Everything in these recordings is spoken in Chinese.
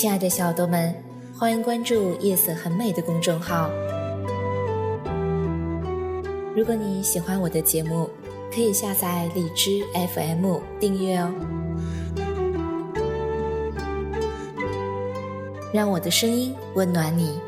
亲爱的小豆们，欢迎关注“夜色很美”的公众号。如果你喜欢我的节目，可以下载荔枝 FM 订阅哦。让我的声音温暖你。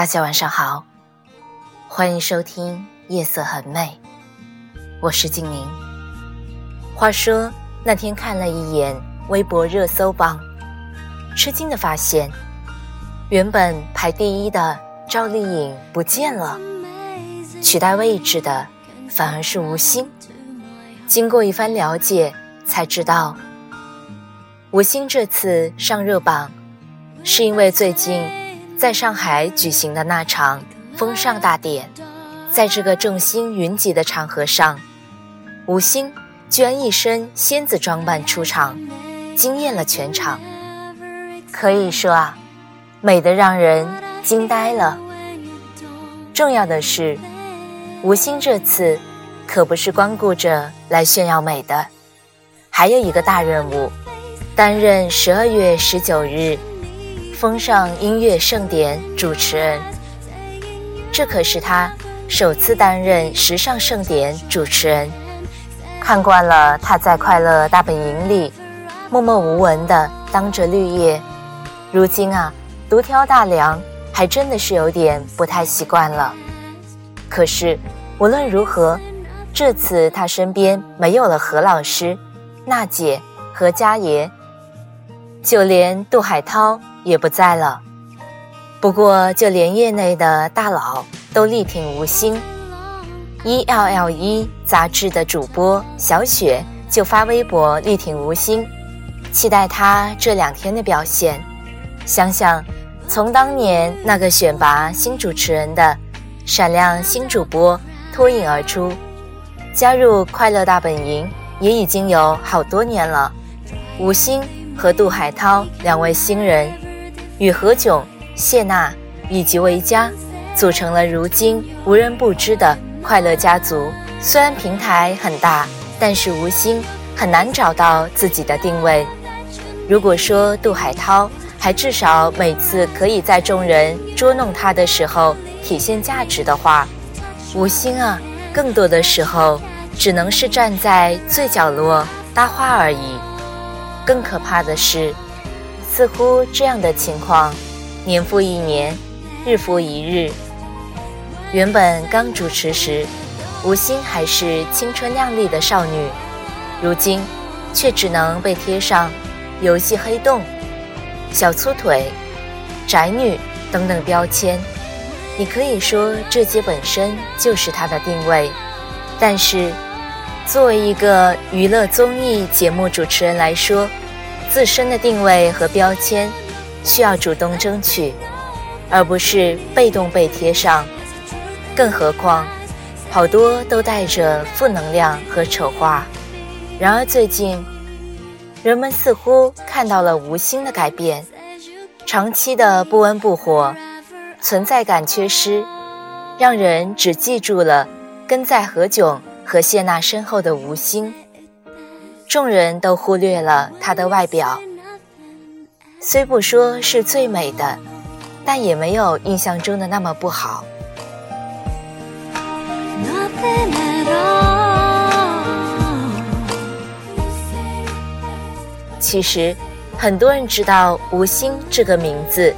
大家晚上好，欢迎收听《夜色很美》，我是静宁。话说那天看了一眼微博热搜榜，吃惊的发现，原本排第一的赵丽颖不见了，取代位置的反而是吴昕。经过一番了解，才知道吴昕这次上热榜，是因为最近。在上海举行的那场封尚大典，在这个众星云集的场合上，吴昕居然一身仙子装扮出场，惊艳了全场。可以说啊，美得让人惊呆了。重要的是，吴昕这次可不是光顾着来炫耀美的，还有一个大任务，担任十二月十九日。风尚音乐盛典主持人，这可是他首次担任时尚盛典主持人。看惯了他在《快乐大本营》里默默无闻的当着绿叶，如今啊，独挑大梁，还真的是有点不太习惯了。可是无论如何，这次他身边没有了何老师、娜姐和佳爷，就连杜海涛。也不在了。不过，就连业内的大佬都力挺吴昕。E L L E 杂志的主播小雪就发微博力挺吴昕，期待他这两天的表现。想想，从当年那个选拔新主持人的闪亮新主播脱颖而出，加入快乐大本营也已经有好多年了。吴昕和杜海涛两位新人。与何炅、谢娜以及维嘉组成了如今无人不知的快乐家族。虽然平台很大，但是吴昕很难找到自己的定位。如果说杜海涛还至少每次可以在众人捉弄他的时候体现价值的话，吴昕啊，更多的时候只能是站在最角落搭话而已。更可怕的是。似乎这样的情况，年复一年，日复一日。原本刚主持时，吴昕还是青春靓丽的少女，如今却只能被贴上“游戏黑洞”“小粗腿”“宅女”等等标签。你可以说这些本身就是她的定位，但是作为一个娱乐综艺节目主持人来说，自身的定位和标签，需要主动争取，而不是被动被贴上。更何况，好多都带着负能量和丑化。然而最近，人们似乎看到了吴昕的改变，长期的不温不火，存在感缺失，让人只记住了跟在何炅和谢娜身后的吴昕。众人都忽略了她的外表，虽不说是最美的，但也没有印象中的那么不好。其实，很多人知道吴昕这个名字，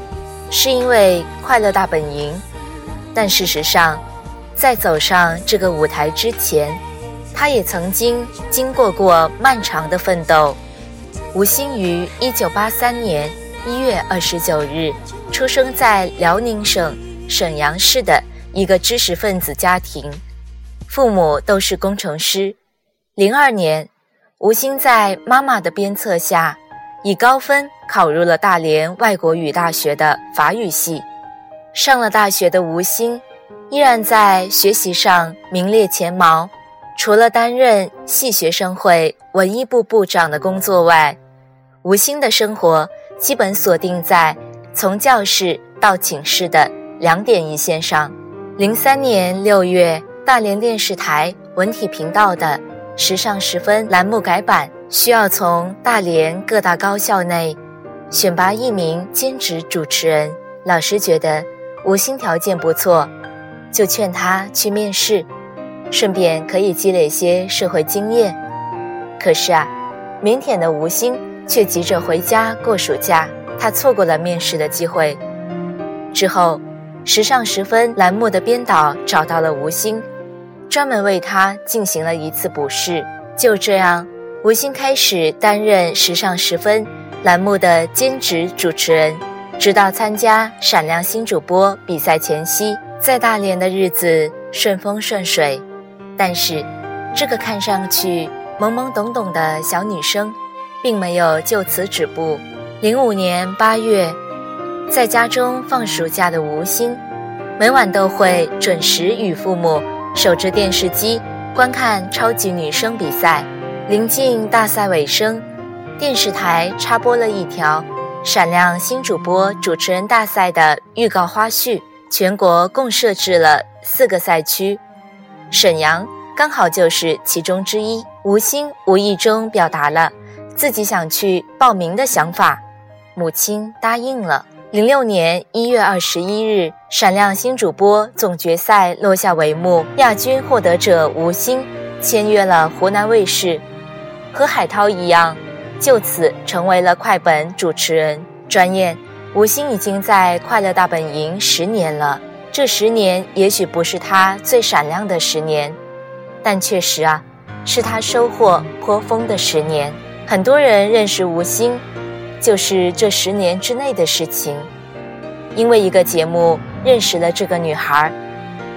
是因为《快乐大本营》，但事实上，在走上这个舞台之前，他也曾经经过过漫长的奋斗。吴昕于1983年1月29日出生在辽宁省沈阳市的一个知识分子家庭，父母都是工程师。02年，吴昕在妈妈的鞭策下，以高分考入了大连外国语大学的法语系。上了大学的吴昕，依然在学习上名列前茅。除了担任系学生会文艺部部长的工作外，吴昕的生活基本锁定在从教室到寝室的两点一线上。零三年六月，大连电视台文体频道的《时尚时分》栏目改版，需要从大连各大高校内选拔一名兼职主持人。老师觉得吴昕条件不错，就劝他去面试。顺便可以积累些社会经验，可是啊，腼腆的吴昕却急着回家过暑假，他错过了面试的机会。之后，《时尚时分》栏目的编导找到了吴昕，专门为他进行了一次补试。就这样，吴昕开始担任《时尚时分》栏目的兼职主持人，直到参加《闪亮新主播》比赛前夕，在大连的日子顺风顺水。但是，这个看上去懵懵懂懂的小女生，并没有就此止步。零五年八月，在家中放暑假的吴昕，每晚都会准时与父母守着电视机观看超级女声比赛。临近大赛尾声，电视台插播了一条“闪亮新主播主持人大赛”的预告花絮。全国共设置了四个赛区。沈阳刚好就是其中之一，吴昕无意中表达了自己想去报名的想法，母亲答应了。零六年一月二十一日，《闪亮新主播》总决赛落下帷幕，亚军获得者吴昕签约了湖南卫视，和海涛一样，就此成为了快本主持人。转眼，吴昕已经在《快乐大本营》十年了。这十年也许不是他最闪亮的十年，但确实啊，是他收获颇丰的十年。很多人认识吴昕，就是这十年之内的事情。因为一个节目认识了这个女孩，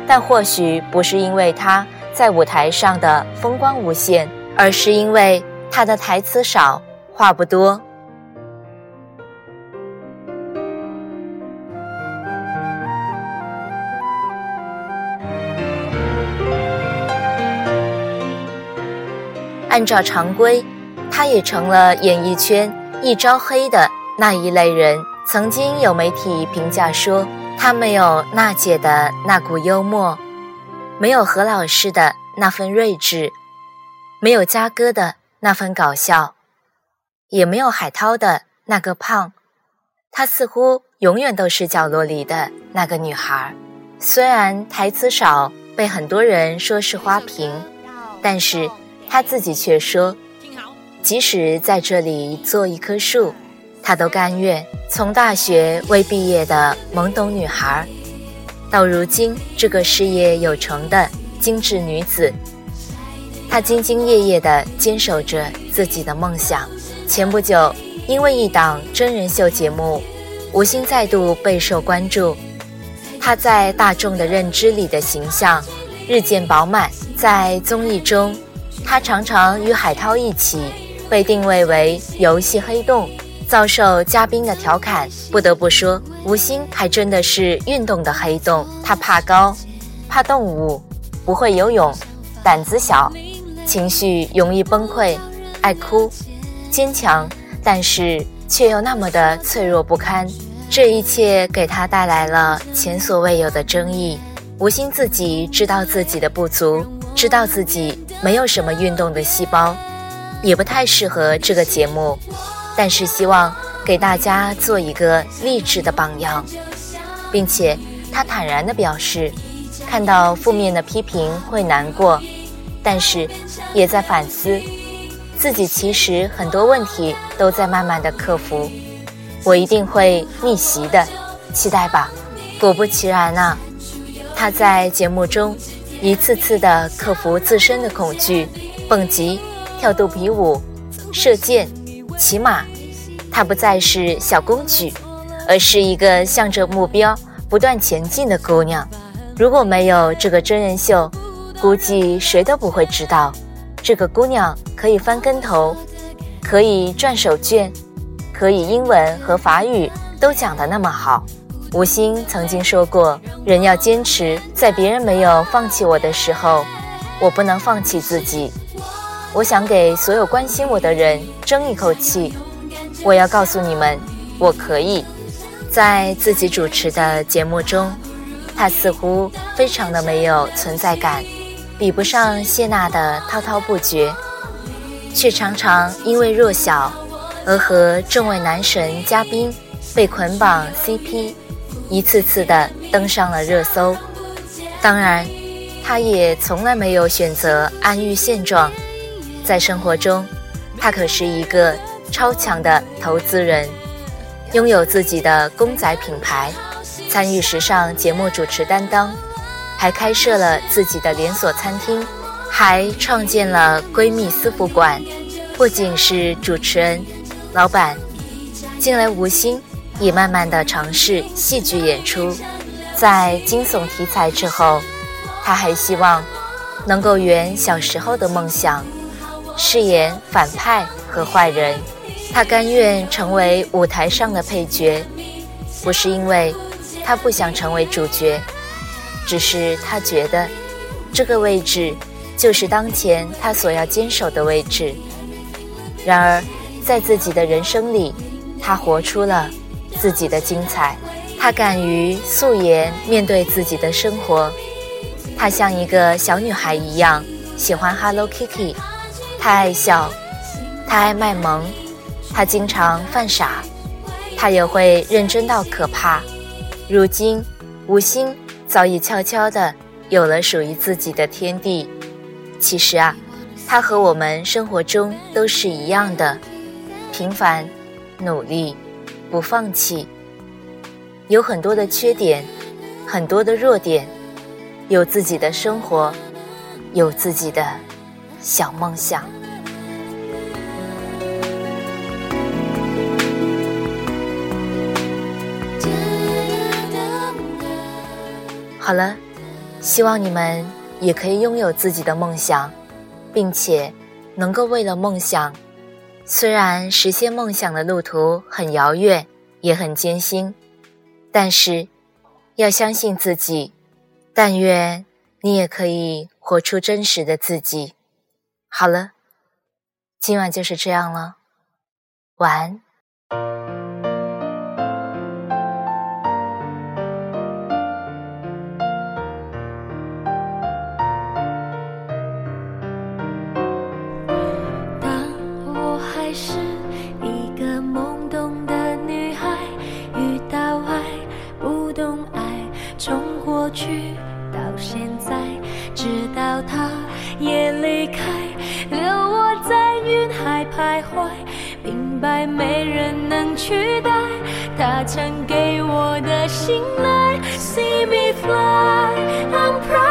但或许不是因为她在舞台上的风光无限，而是因为她的台词少，话不多。按照常规，他也成了演艺圈一招黑的那一类人。曾经有媒体评价说，他没有娜姐的那股幽默，没有何老师的那份睿智，没有嘉哥的那份搞笑，也没有海涛的那个胖。他似乎永远都是角落里的那个女孩。虽然台词少，被很多人说是花瓶，但是。他自己却说：“即使在这里做一棵树，他都甘愿。”从大学未毕业的懵懂女孩，到如今这个事业有成的精致女子，她兢兢业业地坚守着自己的梦想。前不久，因为一档真人秀节目，吴昕再度备受关注。她在大众的认知里的形象日渐饱满，在综艺中。他常常与海涛一起被定位为游戏黑洞，遭受嘉宾的调侃。不得不说，吴昕还真的是运动的黑洞。他怕高，怕动物，不会游泳，胆子小，情绪容易崩溃，爱哭，坚强，但是却又那么的脆弱不堪。这一切给他带来了前所未有的争议。吴昕自己知道自己的不足，知道自己。没有什么运动的细胞，也不太适合这个节目，但是希望给大家做一个励志的榜样，并且他坦然地表示，看到负面的批评会难过，但是也在反思自己，其实很多问题都在慢慢的克服，我一定会逆袭的，期待吧。果不其然啊，他在节目中一次次地克服自身的恐惧，蹦极、跳肚皮舞、射箭、骑马。她不再是小公举，而是一个向着目标不断前进的姑娘。如果没有这个真人秀，估计谁都不会知道，这个姑娘可以翻跟头，可以转手绢，可以英文和法语都讲得那么好。吴昕曾经说过：“人要坚持，在别人没有放弃我的时候，我不能放弃自己。”我想给所有关心我的人争一口气。我要告诉你们，我可以。在自己主持的节目中，他似乎非常的没有存在感，比不上谢娜的滔滔不绝，却常常因为弱小而和众位男神嘉宾被捆绑 CP。一次次的登上了热搜，当然，他也从来没有选择安于现状。在生活中，他可是一个超强的投资人，拥有自己的公仔品牌，参与时尚节目主持担当，还开设了自己的连锁餐厅，还创建了闺蜜私服馆。不仅是主持人、老板，近来无心。也慢慢的尝试戏剧演出，在惊悚题材之后，他还希望能够圆小时候的梦想，饰演反派和坏人。他甘愿成为舞台上的配角，不是因为他不想成为主角，只是他觉得这个位置就是当前他所要坚守的位置。然而，在自己的人生里，他活出了。自己的精彩，她敢于素颜面对自己的生活。她像一个小女孩一样喜欢 Hello Kitty，她爱笑，她爱卖萌，她经常犯傻，她也会认真到可怕。如今，吴昕早已悄悄地有了属于自己的天地。其实啊，她和我们生活中都是一样的，平凡，努力。不放弃，有很多的缺点，很多的弱点，有自己的生活，有自己的小梦想。好了，希望你们也可以拥有自己的梦想，并且能够为了梦想。虽然实现梦想的路途很遥远，也很艰辛，但是要相信自己。但愿你也可以活出真实的自己。好了，今晚就是这样了，晚安。的信赖。See me fly, I'm proud